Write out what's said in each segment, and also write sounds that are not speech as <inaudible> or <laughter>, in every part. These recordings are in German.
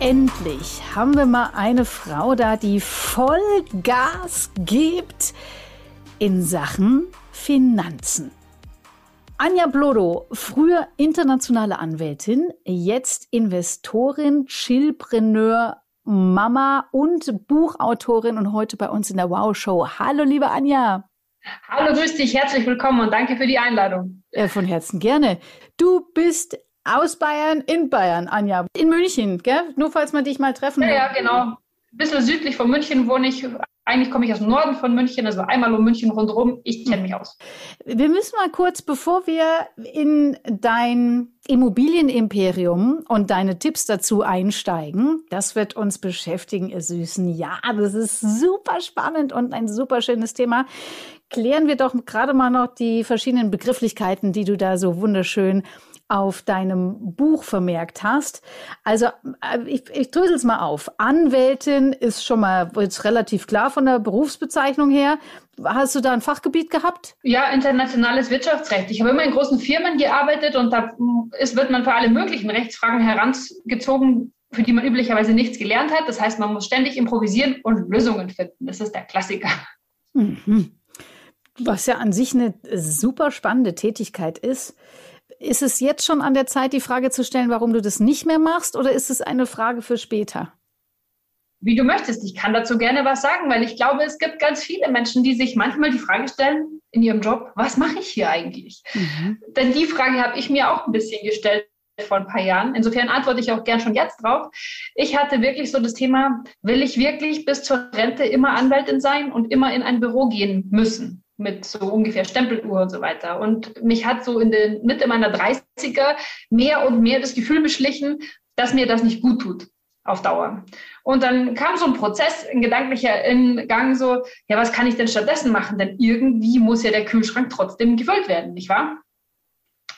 endlich haben wir mal eine Frau da, die voll Gas gibt in Sachen Finanzen. Anja Blodo, früher internationale Anwältin, jetzt Investorin, Chillpreneur, Mama und Buchautorin und heute bei uns in der Wow Show. Hallo, liebe Anja. Hallo, grüß dich, herzlich willkommen und danke für die Einladung. Ja, von Herzen gerne. Du bist aus Bayern in Bayern, Anja. In München, gell? Nur falls man dich mal treffen Ja, ja, genau. Ein bisschen südlich von München wohne ich. Eigentlich komme ich aus dem Norden von München, also einmal um München rundherum. Ich kenne mich aus. Wir müssen mal kurz, bevor wir in dein Immobilienimperium und deine Tipps dazu einsteigen, das wird uns beschäftigen, ihr Süßen. Ja, das ist super spannend und ein super schönes Thema. Klären wir doch gerade mal noch die verschiedenen Begrifflichkeiten, die du da so wunderschön auf deinem Buch vermerkt hast. Also äh, ich, ich drösel es mal auf. Anwältin ist schon mal jetzt relativ klar von der Berufsbezeichnung her. Hast du da ein Fachgebiet gehabt? Ja, internationales Wirtschaftsrecht. Ich habe immer in großen Firmen gearbeitet und da ist, wird man für alle möglichen Rechtsfragen herangezogen, für die man üblicherweise nichts gelernt hat. Das heißt, man muss ständig improvisieren und Lösungen finden. Das ist der Klassiker. Mhm. Was ja an sich eine super spannende Tätigkeit ist. Ist es jetzt schon an der Zeit, die Frage zu stellen, warum du das nicht mehr machst, oder ist es eine Frage für später? Wie du möchtest. Ich kann dazu gerne was sagen, weil ich glaube, es gibt ganz viele Menschen, die sich manchmal die Frage stellen in ihrem Job, was mache ich hier eigentlich? Mhm. Denn die Frage habe ich mir auch ein bisschen gestellt vor ein paar Jahren. Insofern antworte ich auch gern schon jetzt drauf. Ich hatte wirklich so das Thema, will ich wirklich bis zur Rente immer Anwältin sein und immer in ein Büro gehen müssen? Mit so ungefähr Stempeluhr und so weiter. Und mich hat so in der Mitte meiner 30er mehr und mehr das Gefühl beschlichen, dass mir das nicht gut tut auf Dauer. Und dann kam so ein Prozess, ein gedanklicher in Gang, so, ja, was kann ich denn stattdessen machen? Denn irgendwie muss ja der Kühlschrank trotzdem gefüllt werden, nicht wahr?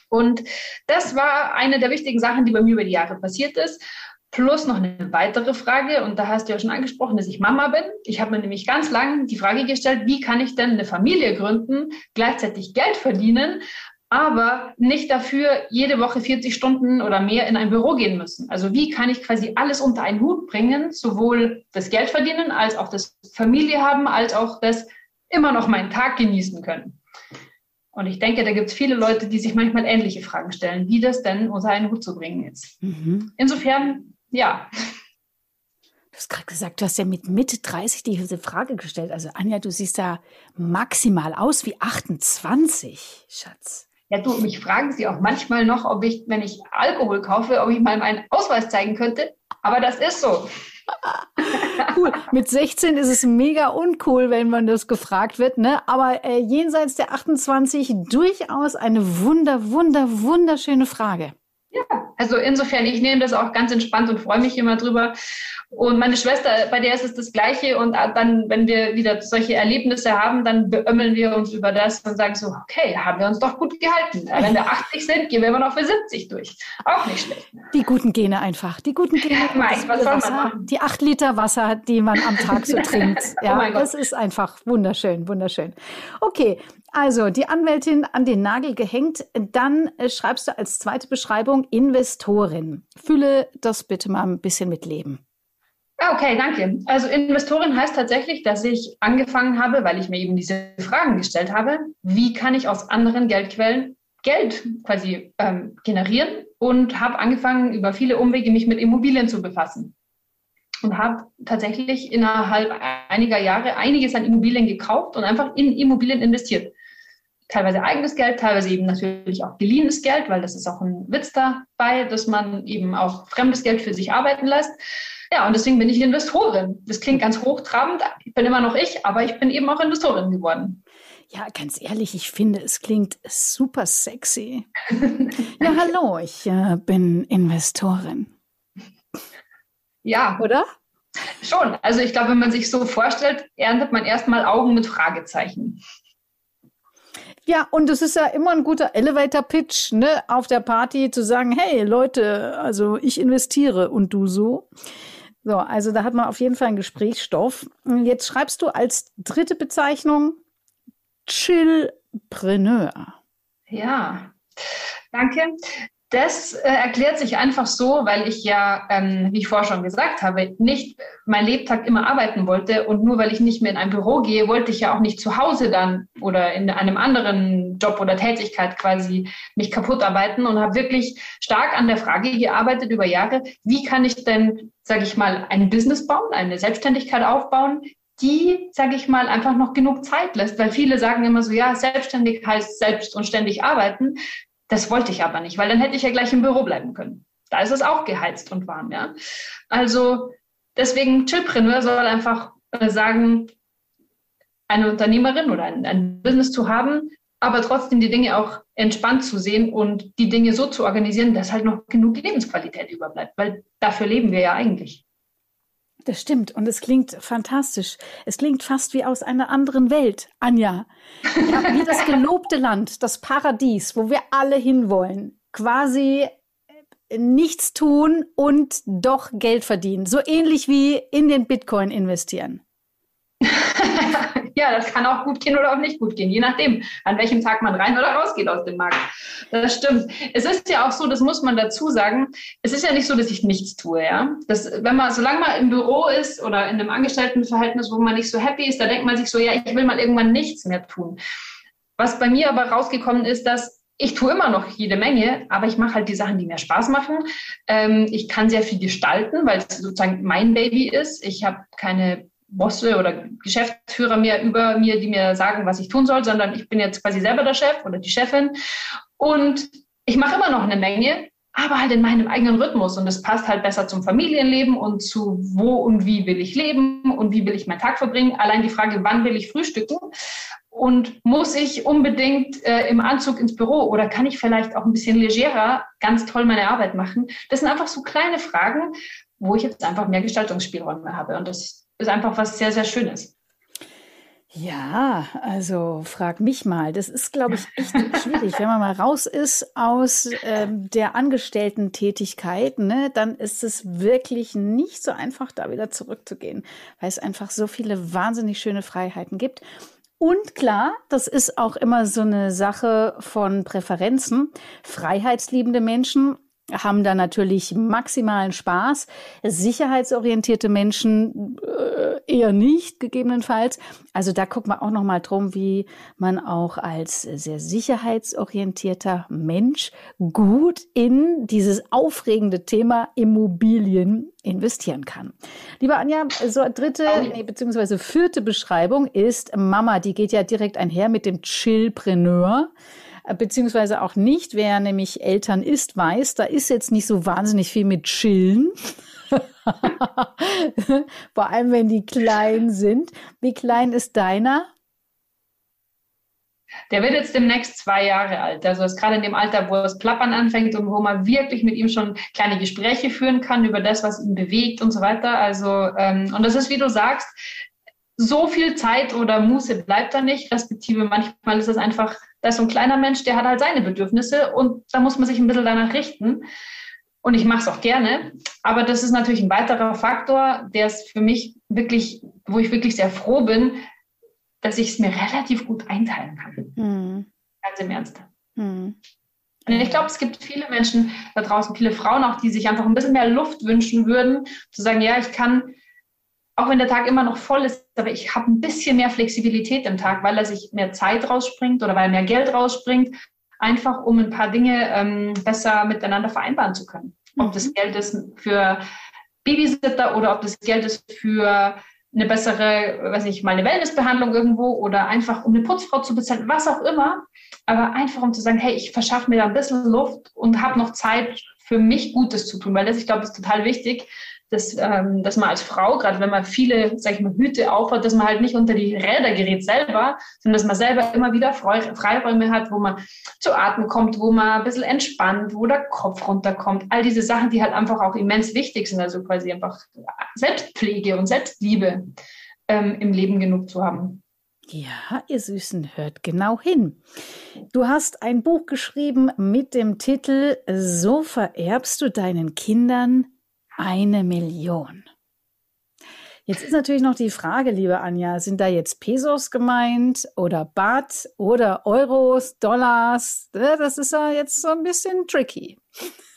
Und das war eine der wichtigen Sachen, die bei mir über die Jahre passiert ist. Plus noch eine weitere Frage, und da hast du ja schon angesprochen, dass ich Mama bin. Ich habe mir nämlich ganz lange die Frage gestellt, wie kann ich denn eine Familie gründen, gleichzeitig Geld verdienen, aber nicht dafür jede Woche 40 Stunden oder mehr in ein Büro gehen müssen. Also wie kann ich quasi alles unter einen Hut bringen, sowohl das Geld verdienen, als auch das Familie haben, als auch das immer noch meinen Tag genießen können. Und ich denke, da gibt es viele Leute, die sich manchmal ähnliche Fragen stellen, wie das denn unter einen Hut zu bringen ist. Mhm. Insofern ja. Du hast gerade gesagt, du hast ja mit Mitte 30 diese Frage gestellt. Also Anja, du siehst da maximal aus wie 28, Schatz. Ja, du, mich fragen sie auch manchmal noch, ob ich, wenn ich Alkohol kaufe, ob ich mal meinen Ausweis zeigen könnte. Aber das ist so. <laughs> cool. Mit 16 ist es mega uncool, wenn man das gefragt wird, ne? Aber äh, jenseits der 28 durchaus eine wunder, wunder, wunderschöne Frage. Ja, also insofern, ich nehme das auch ganz entspannt und freue mich immer drüber. Und meine Schwester, bei der ist es das Gleiche. Und dann, wenn wir wieder solche Erlebnisse haben, dann beömmeln wir uns über das und sagen so, okay, haben wir uns doch gut gehalten. Wenn wir 80 sind, gehen wir immer noch für 70 durch. Auch nicht schlecht. Die guten Gene einfach. Die guten Gene. <laughs> Mike, was soll man machen? Die acht Liter Wasser, die man am Tag so <laughs> trinkt. Ja, oh das ist einfach wunderschön, wunderschön. Okay, also die Anwältin an den Nagel gehängt. Dann äh, schreibst du als zweite Beschreibung Investorin. Fülle das bitte mal ein bisschen mit Leben. Ah, okay, danke. Also Investorin heißt tatsächlich, dass ich angefangen habe, weil ich mir eben diese Fragen gestellt habe, wie kann ich aus anderen Geldquellen Geld quasi ähm, generieren und habe angefangen, über viele Umwege mich mit Immobilien zu befassen. Und habe tatsächlich innerhalb einiger Jahre einiges an Immobilien gekauft und einfach in Immobilien investiert. Teilweise eigenes Geld, teilweise eben natürlich auch geliehenes Geld, weil das ist auch ein Witz dabei, dass man eben auch fremdes Geld für sich arbeiten lässt. Ja, und deswegen bin ich Investorin. Das klingt ganz hochtrabend. Ich bin immer noch ich, aber ich bin eben auch Investorin geworden. Ja, ganz ehrlich, ich finde, es klingt super sexy. <laughs> ja, hallo, ich äh, bin Investorin. Ja. Oder? Schon. Also ich glaube, wenn man sich so vorstellt, erntet man erstmal Augen mit Fragezeichen. Ja, und es ist ja immer ein guter Elevator-Pitch, ne, auf der Party zu sagen, hey Leute, also ich investiere und du so. So, also da hat man auf jeden Fall einen Gesprächsstoff. Jetzt schreibst du als dritte Bezeichnung Chillpreneur. Ja, danke. Das äh, erklärt sich einfach so, weil ich ja, ähm, wie ich vorher schon gesagt habe, nicht mein Lebtag immer arbeiten wollte und nur weil ich nicht mehr in ein Büro gehe, wollte ich ja auch nicht zu Hause dann oder in einem anderen Job oder Tätigkeit quasi mich kaputt arbeiten und habe wirklich stark an der Frage gearbeitet über Jahre, wie kann ich denn, sage ich mal, ein Business bauen, eine Selbstständigkeit aufbauen, die, sage ich mal, einfach noch genug Zeit lässt, weil viele sagen immer so, ja, selbstständig heißt selbst und ständig arbeiten. Das wollte ich aber nicht, weil dann hätte ich ja gleich im Büro bleiben können. Da ist es auch geheizt und warm, ja. Also deswegen Chillpreneur soll einfach äh, sagen, eine Unternehmerin oder ein, ein Business zu haben, aber trotzdem die Dinge auch entspannt zu sehen und die Dinge so zu organisieren, dass halt noch genug Lebensqualität überbleibt, weil dafür leben wir ja eigentlich. Das stimmt und es klingt fantastisch. Es klingt fast wie aus einer anderen Welt, Anja. Ja, wie das gelobte Land, das Paradies, wo wir alle hinwollen. Quasi äh, nichts tun und doch Geld verdienen. So ähnlich wie in den Bitcoin investieren. <laughs> ja, das kann auch gut gehen oder auch nicht gut gehen, je nachdem, an welchem Tag man rein oder rausgeht aus dem Markt. Das stimmt. Es ist ja auch so, das muss man dazu sagen, es ist ja nicht so, dass ich nichts tue, ja. Das, wenn man, solange man im Büro ist oder in einem Angestelltenverhältnis, wo man nicht so happy ist, da denkt man sich so, ja, ich will mal irgendwann nichts mehr tun. Was bei mir aber rausgekommen ist, dass ich tue immer noch jede Menge, aber ich mache halt die Sachen, die mir Spaß machen. Ähm, ich kann sehr viel gestalten, weil es sozusagen mein Baby ist. Ich habe keine Bosse oder Geschäftsführer mehr über mir, die mir sagen, was ich tun soll, sondern ich bin jetzt quasi selber der Chef oder die Chefin. Und ich mache immer noch eine Menge, aber halt in meinem eigenen Rhythmus. Und es passt halt besser zum Familienleben und zu wo und wie will ich leben und wie will ich meinen Tag verbringen. Allein die Frage, wann will ich frühstücken? Und muss ich unbedingt äh, im Anzug ins Büro oder kann ich vielleicht auch ein bisschen legerer ganz toll meine Arbeit machen? Das sind einfach so kleine Fragen, wo ich jetzt einfach mehr Gestaltungsspielräume habe. Und das ist einfach was sehr, sehr Schönes. Ja, also frag mich mal. Das ist, glaube ich, echt schwierig. Wenn man mal raus ist aus ähm, der Angestellten-Tätigkeit, ne, dann ist es wirklich nicht so einfach, da wieder zurückzugehen, weil es einfach so viele wahnsinnig schöne Freiheiten gibt. Und klar, das ist auch immer so eine Sache von Präferenzen. Freiheitsliebende Menschen haben da natürlich maximalen Spaß. Sicherheitsorientierte Menschen äh, eher nicht, gegebenenfalls. Also da guckt man auch noch mal drum, wie man auch als sehr sicherheitsorientierter Mensch gut in dieses aufregende Thema Immobilien investieren kann. Lieber Anja, so dritte nee, beziehungsweise vierte Beschreibung ist Mama. Die geht ja direkt einher mit dem Chillpreneur beziehungsweise auch nicht. Wer nämlich Eltern ist, weiß, da ist jetzt nicht so wahnsinnig viel mit Chillen. <laughs> Vor allem, wenn die klein sind. Wie klein ist deiner? Der wird jetzt demnächst zwei Jahre alt. Also ist gerade in dem Alter, wo es plappern anfängt und wo man wirklich mit ihm schon kleine Gespräche führen kann über das, was ihn bewegt und so weiter. Also, ähm, und das ist, wie du sagst, so viel Zeit oder Muße bleibt da nicht, respektive manchmal ist es einfach da ist so ein kleiner Mensch, der hat halt seine Bedürfnisse und da muss man sich ein bisschen danach richten. Und ich mache es auch gerne. Aber das ist natürlich ein weiterer Faktor, der es für mich wirklich, wo ich wirklich sehr froh bin, dass ich es mir relativ gut einteilen kann. Mhm. Ganz im Ernst. Mhm. Und ich glaube, es gibt viele Menschen da draußen, viele Frauen auch, die sich einfach ein bisschen mehr Luft wünschen würden, zu sagen, ja, ich kann auch wenn der Tag immer noch voll ist, aber ich habe ein bisschen mehr Flexibilität im Tag, weil er sich mehr Zeit rausspringt oder weil mehr Geld rausspringt, einfach um ein paar Dinge ähm, besser miteinander vereinbaren zu können. Ob das mhm. Geld ist für Babysitter oder ob das Geld ist für eine bessere, weiß ich, mal eine Wellnessbehandlung irgendwo oder einfach um eine Putzfrau zu bezahlen, was auch immer. Aber einfach um zu sagen, hey, ich verschaffe mir da ein bisschen Luft und habe noch Zeit für mich Gutes zu tun, weil das, ich glaube, ist total wichtig, dass, ähm, dass man als Frau, gerade wenn man viele, sag ich mal, Hüte aufhat, dass man halt nicht unter die Räder gerät selber, sondern dass man selber immer wieder Freiräume hat, wo man zu atmen kommt, wo man ein bisschen entspannt, wo der Kopf runterkommt. All diese Sachen, die halt einfach auch immens wichtig sind, also quasi einfach Selbstpflege und Selbstliebe ähm, im Leben genug zu haben. Ja, ihr Süßen, hört genau hin. Du hast ein Buch geschrieben mit dem Titel So vererbst du deinen Kindern eine Million. Jetzt ist natürlich noch die Frage, liebe Anja, sind da jetzt Pesos gemeint oder Baht oder Euros, Dollars? Das ist ja jetzt so ein bisschen tricky.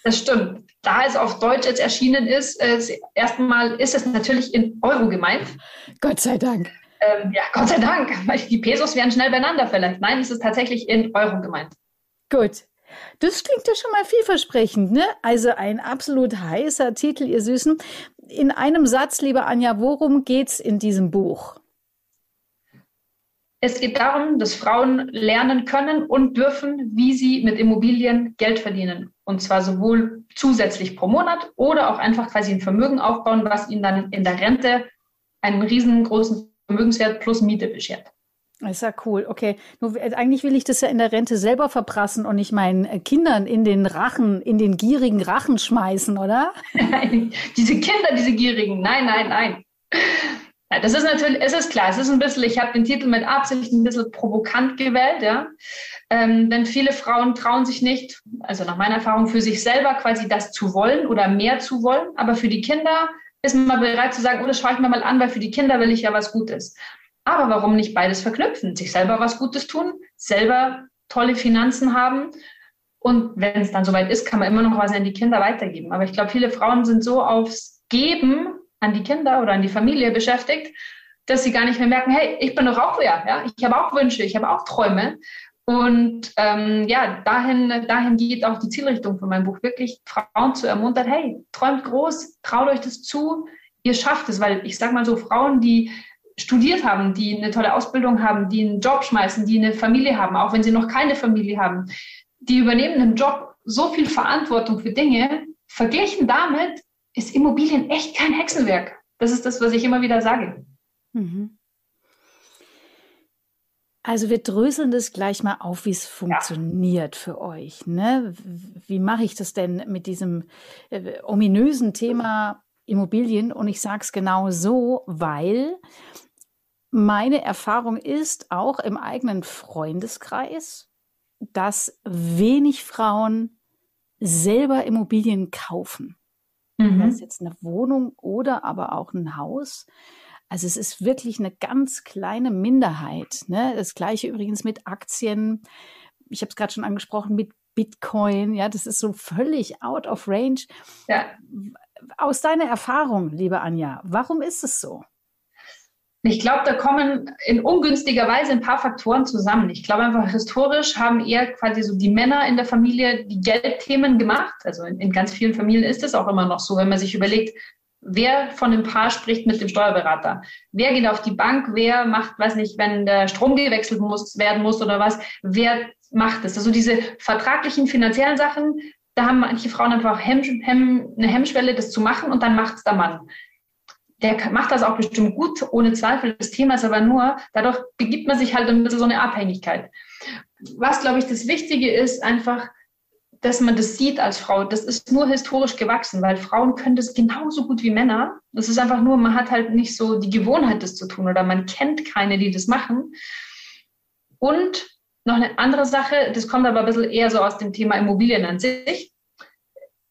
Das stimmt. Da es auf Deutsch jetzt erschienen ist, äh, erstmal ist es natürlich in Euro gemeint. Gott sei Dank. Ähm, ja, Gott sei Dank. Die Pesos wären schnell beieinander vielleicht. Nein, es ist tatsächlich in Euro gemeint. Gut. Das klingt ja schon mal vielversprechend, ne? Also ein absolut heißer Titel, ihr Süßen. In einem Satz, liebe Anja, worum geht's in diesem Buch? Es geht darum, dass Frauen lernen können und dürfen, wie sie mit Immobilien Geld verdienen. Und zwar sowohl zusätzlich pro Monat oder auch einfach quasi ein Vermögen aufbauen, was ihnen dann in der Rente einen riesengroßen Vermögenswert plus Miete beschert. Ist ja cool. Okay. Nur, eigentlich will ich das ja in der Rente selber verprassen und nicht meinen äh, Kindern in den Rachen, in den gierigen Rachen schmeißen, oder? <laughs> diese Kinder, diese gierigen. Nein, nein, nein. Ja, das ist natürlich, es ist klar, es ist ein bisschen, ich habe den Titel mit Absicht ein bisschen provokant gewählt, ja. Ähm, denn viele Frauen trauen sich nicht, also nach meiner Erfahrung, für sich selber quasi das zu wollen oder mehr zu wollen. Aber für die Kinder ist man bereit zu sagen, oh, das schaue ich mir mal an, weil für die Kinder will ich ja was Gutes. Aber warum nicht beides verknüpfen? Sich selber was Gutes tun, selber tolle Finanzen haben und wenn es dann soweit ist, kann man immer noch was an die Kinder weitergeben. Aber ich glaube, viele Frauen sind so aufs Geben an die Kinder oder an die Familie beschäftigt, dass sie gar nicht mehr merken, hey, ich bin doch auch wer, ja, ich habe auch Wünsche, ich habe auch Träume. Und ähm, ja, dahin, dahin geht auch die Zielrichtung von meinem Buch, wirklich Frauen zu ermuntern, hey, träumt groß, traut euch das zu, ihr schafft es, weil ich sage mal so, Frauen, die studiert haben, die eine tolle Ausbildung haben, die einen Job schmeißen, die eine Familie haben, auch wenn sie noch keine Familie haben, die übernehmen im Job so viel Verantwortung für Dinge. Verglichen damit ist Immobilien echt kein Hexenwerk. Das ist das, was ich immer wieder sage. Mhm. Also wir dröseln das gleich mal auf, wie es funktioniert ja. für euch. Ne? Wie mache ich das denn mit diesem äh, ominösen Thema Immobilien? Und ich sage es genau so, weil meine Erfahrung ist auch im eigenen Freundeskreis, dass wenig Frauen selber Immobilien kaufen. Mhm. Das ist jetzt eine Wohnung oder aber auch ein Haus. Also es ist wirklich eine ganz kleine Minderheit. Ne? Das gleiche übrigens mit Aktien. Ich habe es gerade schon angesprochen mit Bitcoin. Ja, das ist so völlig out of range. Ja. Aus deiner Erfahrung, liebe Anja, warum ist es so? Ich glaube, da kommen in ungünstiger Weise ein paar Faktoren zusammen. Ich glaube einfach, historisch haben eher quasi so die Männer in der Familie die Geldthemen gemacht. Also in, in ganz vielen Familien ist es auch immer noch so, wenn man sich überlegt, wer von dem Paar spricht mit dem Steuerberater? Wer geht auf die Bank? Wer macht, weiß nicht, wenn der Strom gewechselt muss, werden muss oder was? Wer macht es? Also diese vertraglichen finanziellen Sachen, da haben manche Frauen einfach Hemm, Hemm, eine Hemmschwelle, das zu machen und dann macht es der Mann der macht das auch bestimmt gut, ohne Zweifel. Das Thema ist aber nur, dadurch begibt man sich halt ein bisschen so eine Abhängigkeit. Was, glaube ich, das Wichtige ist, einfach, dass man das sieht als Frau. Das ist nur historisch gewachsen, weil Frauen können das genauso gut wie Männer. Das ist einfach nur, man hat halt nicht so die Gewohnheit, das zu tun oder man kennt keine, die das machen. Und noch eine andere Sache, das kommt aber ein bisschen eher so aus dem Thema Immobilien an sich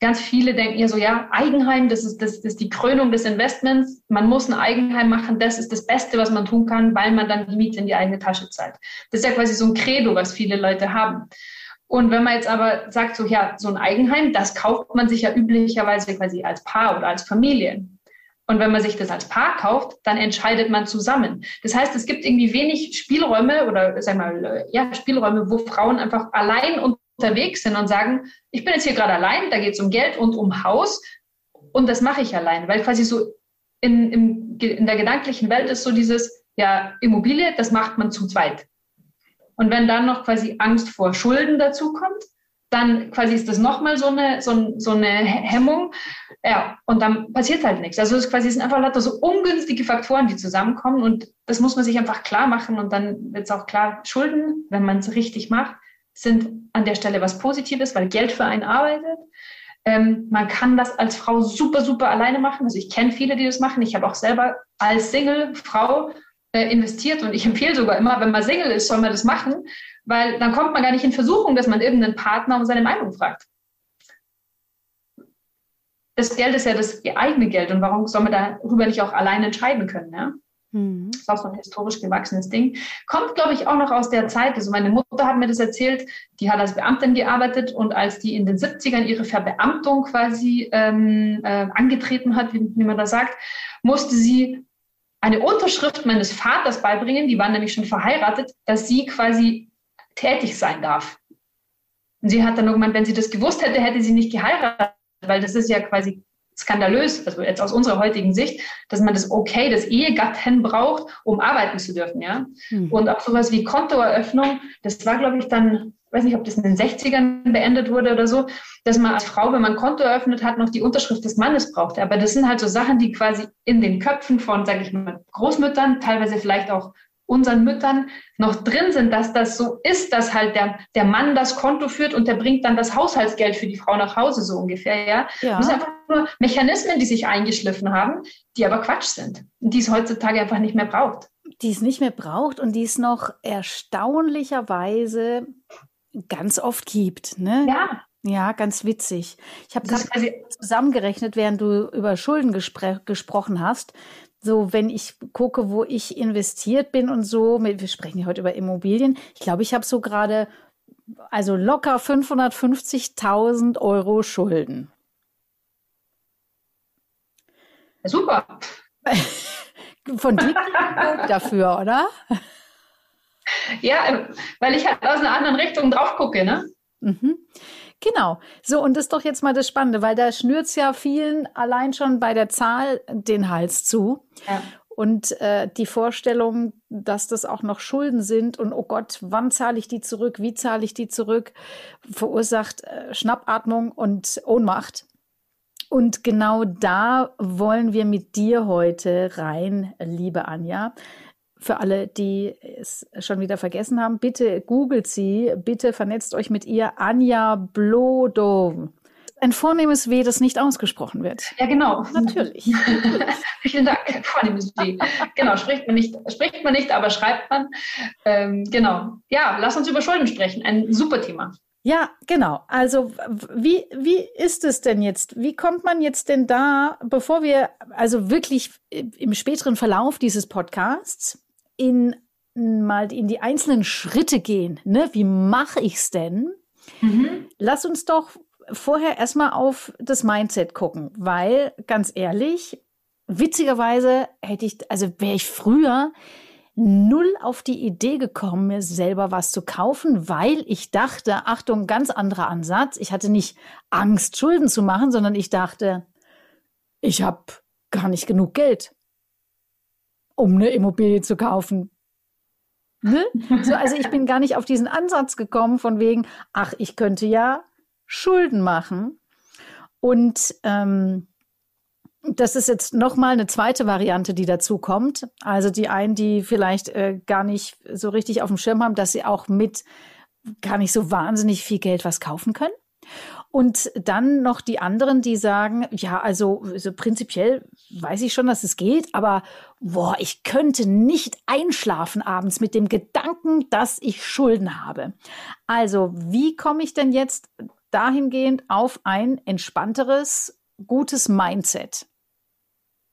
ganz viele denken ja so, ja, Eigenheim, das ist, das, das ist die Krönung des Investments. Man muss ein Eigenheim machen, das ist das Beste, was man tun kann, weil man dann die Miete in die eigene Tasche zahlt. Das ist ja quasi so ein Credo, was viele Leute haben. Und wenn man jetzt aber sagt, so, ja, so ein Eigenheim, das kauft man sich ja üblicherweise quasi als Paar oder als Familie. Und wenn man sich das als Paar kauft, dann entscheidet man zusammen. Das heißt, es gibt irgendwie wenig Spielräume oder, sag mal, ja, Spielräume, wo Frauen einfach allein und unterwegs sind und sagen, ich bin jetzt hier gerade allein, da geht es um Geld und um Haus und das mache ich allein, weil quasi so in, in, in der gedanklichen Welt ist so dieses, ja, Immobilie, das macht man zu zweit. Und wenn dann noch quasi Angst vor Schulden dazu kommt, dann quasi ist das nochmal so eine, so, so eine Hemmung. Ja, und dann passiert halt nichts. Also es quasi sind einfach lauter so ungünstige Faktoren, die zusammenkommen und das muss man sich einfach klar machen und dann wird es auch klar, Schulden, wenn man es richtig macht, sind an der Stelle was Positives, weil Geld für einen arbeitet. Ähm, man kann das als Frau super, super alleine machen. Also ich kenne viele, die das machen. Ich habe auch selber als Single-Frau äh, investiert und ich empfehle sogar immer, wenn man Single ist, soll man das machen, weil dann kommt man gar nicht in Versuchung, dass man irgendeinen Partner um seine Meinung fragt. Das Geld ist ja das eigene Geld und warum soll man darüber nicht auch alleine entscheiden können? Ja? Mhm. Das ist auch so ein historisch gewachsenes Ding. Kommt, glaube ich, auch noch aus der Zeit. Also meine Mutter hat mir das erzählt, die hat als Beamtin gearbeitet und als die in den 70ern ihre Verbeamtung quasi ähm, äh, angetreten hat, wie, wie man da sagt, musste sie eine Unterschrift meines Vaters beibringen, die waren nämlich schon verheiratet, dass sie quasi tätig sein darf. Und sie hat dann irgendwann, wenn sie das gewusst hätte, hätte sie nicht geheiratet, weil das ist ja quasi skandalös, also jetzt aus unserer heutigen Sicht, dass man das Okay des Ehegatten braucht, um arbeiten zu dürfen, ja. Mhm. Und auch sowas wie Kontoeröffnung, das war, glaube ich, dann, weiß nicht, ob das in den 60ern beendet wurde oder so, dass man als Frau, wenn man Konto eröffnet hat, noch die Unterschrift des Mannes brauchte. Aber das sind halt so Sachen, die quasi in den Köpfen von, sage ich mal, Großmüttern, teilweise vielleicht auch unseren Müttern noch drin sind, dass das so ist, dass halt der, der Mann das Konto führt und der bringt dann das Haushaltsgeld für die Frau nach Hause, so ungefähr, ja. ja. Das sind einfach nur Mechanismen, die sich eingeschliffen haben, die aber Quatsch sind, die es heutzutage einfach nicht mehr braucht. Die es nicht mehr braucht und die es noch erstaunlicherweise ganz oft gibt, ne? Ja. Ja, ganz witzig. Ich habe gerade zusammengerechnet, während du über Schulden gespr gesprochen hast so, wenn ich gucke, wo ich investiert bin und so, wir sprechen ja heute über Immobilien, ich glaube, ich habe so gerade, also locker 550.000 Euro Schulden. Super. <laughs> Von dir dafür, oder? Ja, weil ich halt aus einer anderen Richtung drauf gucke, ne? Mhm. Genau. So, und das ist doch jetzt mal das Spannende, weil da schnürt es ja vielen allein schon bei der Zahl den Hals zu. Ja. Und äh, die Vorstellung, dass das auch noch Schulden sind und oh Gott, wann zahle ich die zurück, wie zahle ich die zurück, verursacht äh, Schnappatmung und Ohnmacht. Und genau da wollen wir mit dir heute rein, liebe Anja für alle, die es schon wieder vergessen haben, bitte googelt sie, bitte vernetzt euch mit ihr, Anja Blodo. Ein vornehmes W, das nicht ausgesprochen wird. Ja, genau. Natürlich. <laughs> Vielen Dank. Vornehmes W. Genau, spricht man nicht, spricht man nicht, aber schreibt man. Ähm, genau. Ja, lass uns über Schulden sprechen. Ein super Thema. Ja, genau. Also wie, wie ist es denn jetzt? Wie kommt man jetzt denn da, bevor wir also wirklich im späteren Verlauf dieses Podcasts in mal in die einzelnen Schritte gehen. Ne? Wie mache ich es denn? Mhm. Lass uns doch vorher erstmal auf das Mindset gucken, weil ganz ehrlich, witzigerweise hätte ich, also wäre ich früher null auf die Idee gekommen, mir selber was zu kaufen, weil ich dachte, Achtung, ganz anderer Ansatz. Ich hatte nicht Angst, Schulden zu machen, sondern ich dachte, ich habe gar nicht genug Geld um eine Immobilie zu kaufen. Ne? So, also ich bin gar nicht auf diesen Ansatz gekommen von wegen, ach, ich könnte ja Schulden machen. Und ähm, das ist jetzt nochmal eine zweite Variante, die dazu kommt. Also die einen, die vielleicht äh, gar nicht so richtig auf dem Schirm haben, dass sie auch mit gar nicht so wahnsinnig viel Geld was kaufen können. Und dann noch die anderen, die sagen, ja, also, also prinzipiell weiß ich schon, dass es geht, aber boah, ich könnte nicht einschlafen abends mit dem Gedanken, dass ich Schulden habe. Also, wie komme ich denn jetzt dahingehend auf ein entspannteres, gutes Mindset?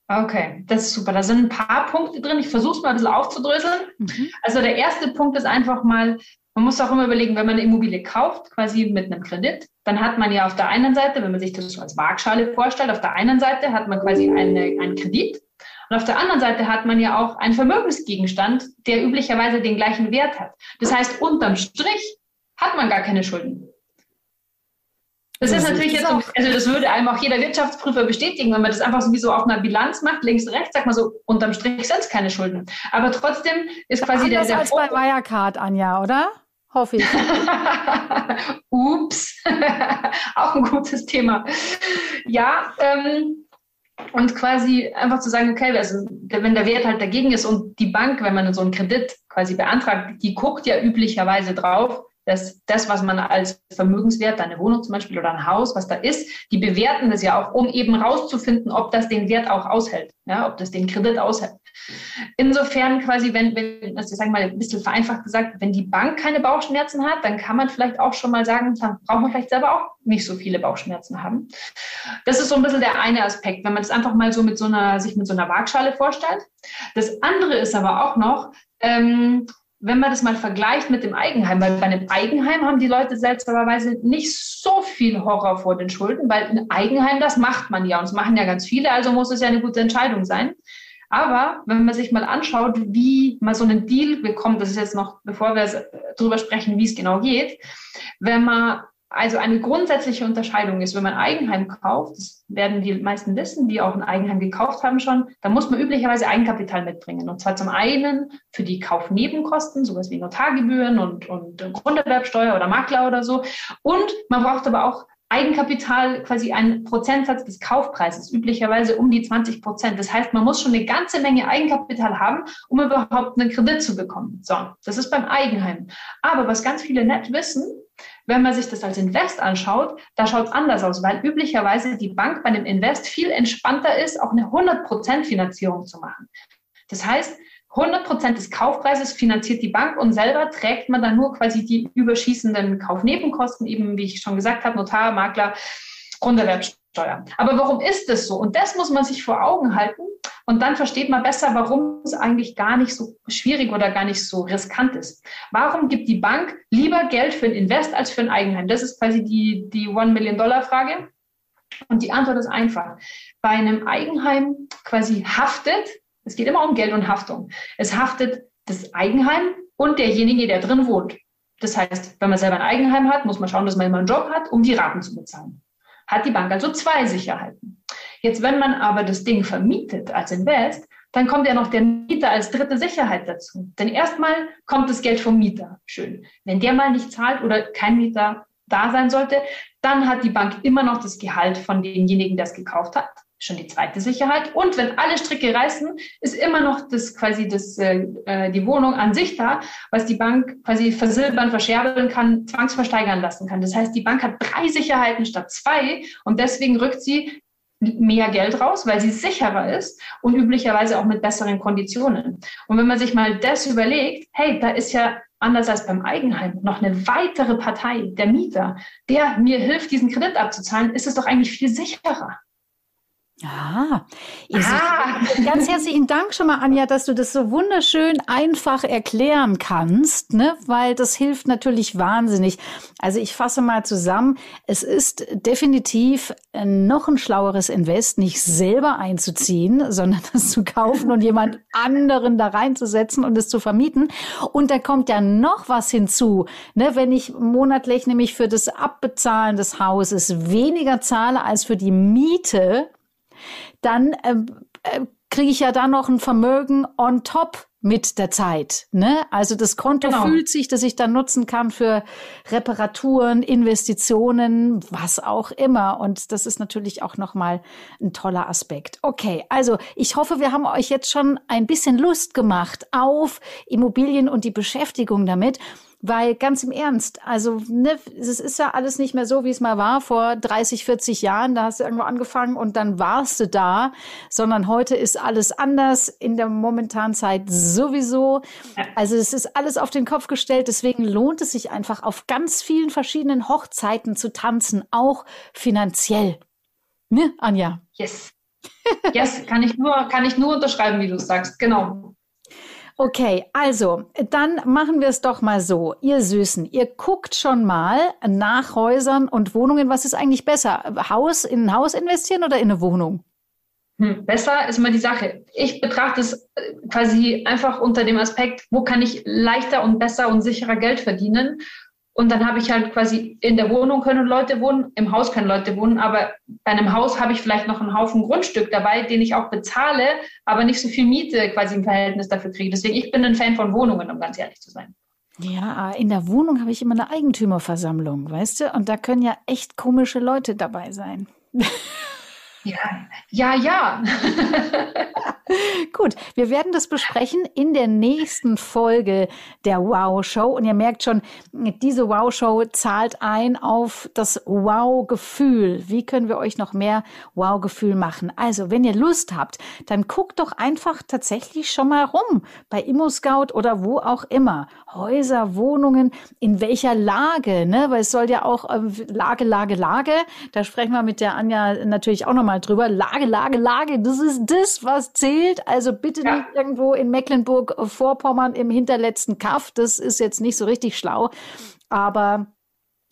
Okay, das ist super. Da sind ein paar Punkte drin. Ich versuche es mal ein bisschen aufzudröseln. Mhm. Also der erste Punkt ist einfach mal, man muss auch immer überlegen, wenn man eine Immobilie kauft, quasi mit einem Kredit, dann hat man ja auf der einen Seite, wenn man sich das so als Waagschale vorstellt, auf der einen Seite hat man quasi eine, einen Kredit und auf der anderen Seite hat man ja auch einen Vermögensgegenstand, der üblicherweise den gleichen Wert hat. Das heißt, unterm Strich hat man gar keine Schulden. Das ist natürlich jetzt, so, also das würde einem auch jeder Wirtschaftsprüfer bestätigen, wenn man das einfach sowieso auf einer Bilanz macht, links, rechts, sagt man so, unterm Strich sind es keine Schulden. Aber trotzdem ist quasi Anders der, der als bei Wirecard, Anja, oder? Hoffe ich. <laughs> Ups, <laughs> auch ein gutes Thema. Ja, ähm, und quasi einfach zu sagen, okay, also wenn der Wert halt dagegen ist und die Bank, wenn man so einen Kredit quasi beantragt, die guckt ja üblicherweise drauf, dass das, was man als Vermögenswert, eine Wohnung zum Beispiel oder ein Haus, was da ist, die bewerten das ja auch, um eben rauszufinden, ob das den Wert auch aushält, ja, ob das den Kredit aushält. Insofern quasi, wenn, wenn also ich sage mal ein bisschen vereinfacht gesagt, wenn die Bank keine Bauchschmerzen hat, dann kann man vielleicht auch schon mal sagen, dann braucht man vielleicht selber auch nicht so viele Bauchschmerzen haben. Das ist so ein bisschen der eine Aspekt, wenn man das einfach mal so mit so einer, sich mit so einer Waagschale vorstellt. Das andere ist aber auch noch, ähm, wenn man das mal vergleicht mit dem Eigenheim, weil bei einem Eigenheim haben die Leute seltsamerweise nicht so viel Horror vor den Schulden, weil ein Eigenheim, das macht man ja und es machen ja ganz viele, also muss es ja eine gute Entscheidung sein. Aber wenn man sich mal anschaut, wie man so einen Deal bekommt, das ist jetzt noch, bevor wir darüber sprechen, wie es genau geht, wenn man also eine grundsätzliche Unterscheidung ist, wenn man Eigenheim kauft, das werden die meisten wissen, die auch ein Eigenheim gekauft haben schon, dann muss man üblicherweise Eigenkapital mitbringen. Und zwar zum einen für die Kaufnebenkosten, sowas wie Notargebühren und, und Grunderwerbsteuer oder Makler oder so. Und man braucht aber auch Eigenkapital quasi ein Prozentsatz des Kaufpreises, üblicherweise um die 20 Prozent. Das heißt, man muss schon eine ganze Menge Eigenkapital haben, um überhaupt einen Kredit zu bekommen. So, das ist beim Eigenheim. Aber was ganz viele nicht wissen, wenn man sich das als Invest anschaut, da schaut es anders aus, weil üblicherweise die Bank bei einem Invest viel entspannter ist, auch eine 100% Finanzierung zu machen. Das heißt, 100% des Kaufpreises finanziert die Bank und selber trägt man dann nur quasi die überschießenden Kaufnebenkosten, eben wie ich schon gesagt habe, Notar, Makler, Grunderwerbsteuer. Aber warum ist das so? Und das muss man sich vor Augen halten und dann versteht man besser, warum es eigentlich gar nicht so schwierig oder gar nicht so riskant ist. Warum gibt die Bank lieber Geld für ein Invest als für ein Eigenheim? Das ist quasi die, die One-Million-Dollar-Frage. Und die Antwort ist einfach. Bei einem Eigenheim quasi haftet, es geht immer um Geld und Haftung. Es haftet das Eigenheim und derjenige, der drin wohnt. Das heißt, wenn man selber ein Eigenheim hat, muss man schauen, dass man immer einen Job hat, um die Raten zu bezahlen. Hat die Bank also zwei Sicherheiten. Jetzt, wenn man aber das Ding vermietet als Invest, dann kommt ja noch der Mieter als dritte Sicherheit dazu. Denn erstmal kommt das Geld vom Mieter. Schön. Wenn der mal nicht zahlt oder kein Mieter da sein sollte, dann hat die Bank immer noch das Gehalt von demjenigen, der es gekauft hat. Schon die zweite Sicherheit. Und wenn alle Stricke reißen, ist immer noch das quasi das, äh, äh die Wohnung an sich da, was die Bank quasi versilbern, verscherbeln kann, zwangsversteigern lassen kann. Das heißt, die Bank hat drei Sicherheiten statt zwei und deswegen rückt sie mehr Geld raus, weil sie sicherer ist und üblicherweise auch mit besseren Konditionen. Und wenn man sich mal das überlegt, hey, da ist ja anders als beim Eigenheim noch eine weitere Partei, der Mieter, der mir hilft, diesen Kredit abzuzahlen, ist es doch eigentlich viel sicherer. Ah, ah. ganz herzlichen Dank schon mal, Anja, dass du das so wunderschön einfach erklären kannst, ne? weil das hilft natürlich wahnsinnig. Also ich fasse mal zusammen, es ist definitiv noch ein schlaueres Invest, nicht selber einzuziehen, <laughs> sondern das zu kaufen und jemand anderen da reinzusetzen und es zu vermieten. Und da kommt ja noch was hinzu, ne? wenn ich monatlich nämlich für das Abbezahlen des Hauses weniger zahle als für die Miete, dann äh, äh, kriege ich ja da noch ein Vermögen on top mit der Zeit. Ne? Also das Konto genau. fühlt sich, dass ich dann nutzen kann für Reparaturen, Investitionen, was auch immer. Und das ist natürlich auch nochmal ein toller Aspekt. Okay, also ich hoffe, wir haben euch jetzt schon ein bisschen Lust gemacht auf Immobilien und die Beschäftigung damit. Weil ganz im Ernst, also ne, es ist ja alles nicht mehr so, wie es mal war vor 30, 40 Jahren. Da hast du irgendwo angefangen und dann warst du da, sondern heute ist alles anders in der momentanen Zeit sowieso. Also es ist alles auf den Kopf gestellt. Deswegen lohnt es sich einfach auf ganz vielen verschiedenen Hochzeiten zu tanzen, auch finanziell. Ne, Anja? Yes. Yes, kann ich nur, kann ich nur unterschreiben, wie du sagst. Genau. Okay, also dann machen wir es doch mal so. Ihr Süßen, ihr guckt schon mal nach Häusern und Wohnungen. Was ist eigentlich besser? Haus in ein Haus investieren oder in eine Wohnung? Hm, besser ist immer die Sache. Ich betrachte es äh, quasi einfach unter dem Aspekt, wo kann ich leichter und besser und sicherer Geld verdienen und dann habe ich halt quasi in der Wohnung können Leute wohnen, im Haus können Leute wohnen, aber bei einem Haus habe ich vielleicht noch einen Haufen Grundstück dabei, den ich auch bezahle, aber nicht so viel Miete quasi im Verhältnis dafür kriege. Deswegen, ich bin ein Fan von Wohnungen, um ganz ehrlich zu sein. Ja, in der Wohnung habe ich immer eine Eigentümerversammlung, weißt du? Und da können ja echt komische Leute dabei sein. <laughs> Ja, ja, ja. <laughs> Gut, wir werden das besprechen in der nächsten Folge der Wow Show. Und ihr merkt schon, diese Wow Show zahlt ein auf das Wow-Gefühl. Wie können wir euch noch mehr Wow-Gefühl machen? Also, wenn ihr Lust habt, dann guckt doch einfach tatsächlich schon mal rum bei ImmoScout oder wo auch immer. Häuser, Wohnungen, in welcher Lage, ne? Weil es soll ja auch äh, Lage, Lage, Lage. Da sprechen wir mit der Anja natürlich auch nochmal drüber. Lage, Lage, Lage. Das ist das, was zählt. Also bitte ja. nicht irgendwo in Mecklenburg-Vorpommern im hinterletzten Kaff. Das ist jetzt nicht so richtig schlau. Aber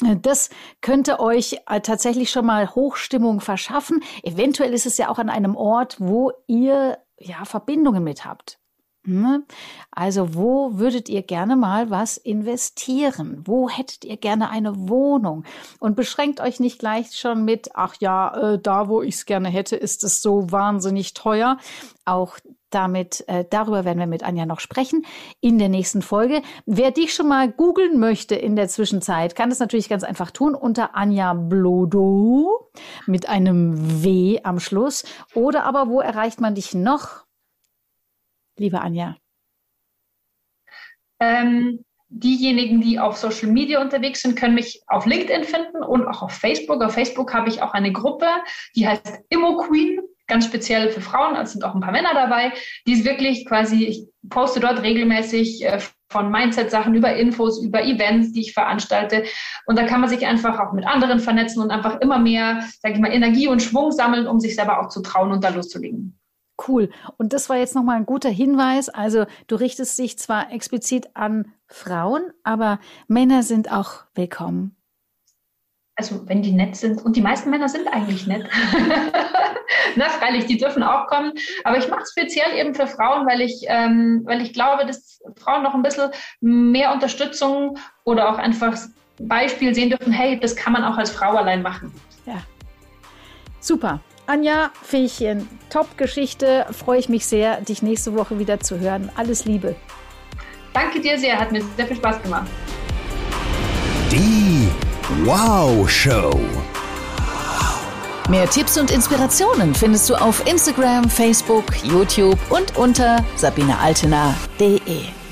äh, das könnte euch äh, tatsächlich schon mal Hochstimmung verschaffen. Eventuell ist es ja auch an einem Ort, wo ihr ja Verbindungen mit habt. Ne? Also wo würdet ihr gerne mal was investieren? Wo hättet ihr gerne eine Wohnung? Und beschränkt euch nicht gleich schon mit, ach ja, äh, da wo ich es gerne hätte, ist es so wahnsinnig teuer. Auch damit, äh, darüber werden wir mit Anja noch sprechen in der nächsten Folge. Wer dich schon mal googeln möchte in der Zwischenzeit, kann das natürlich ganz einfach tun unter Anja Blodo mit einem W am Schluss. Oder aber wo erreicht man dich noch? Liebe Anja? Ähm, diejenigen, die auf Social Media unterwegs sind, können mich auf LinkedIn finden und auch auf Facebook. Auf Facebook habe ich auch eine Gruppe, die heißt Immo Queen, ganz speziell für Frauen. Es sind auch ein paar Männer dabei, die ist wirklich quasi, ich poste dort regelmäßig äh, von Mindset-Sachen über Infos, über Events, die ich veranstalte. Und da kann man sich einfach auch mit anderen vernetzen und einfach immer mehr, sage ich mal, Energie und Schwung sammeln, um sich selber auch zu trauen und da loszulegen. Cool. Und das war jetzt nochmal ein guter Hinweis. Also du richtest dich zwar explizit an Frauen, aber Männer sind auch willkommen. Also wenn die nett sind, und die meisten Männer sind eigentlich nett. <laughs> Na, freilich, die dürfen auch kommen. Aber ich mache es speziell eben für Frauen, weil ich, ähm, weil ich glaube, dass Frauen noch ein bisschen mehr Unterstützung oder auch einfach Beispiel sehen dürfen, hey, das kann man auch als Frau allein machen. Ja. Super. Anja, Fähchen, Top-Geschichte. Freue ich mich sehr, dich nächste Woche wieder zu hören. Alles Liebe. Danke dir sehr, hat mir sehr viel Spaß gemacht. Die Wow Show. Mehr Tipps und Inspirationen findest du auf Instagram, Facebook, YouTube und unter sabinealtener.de.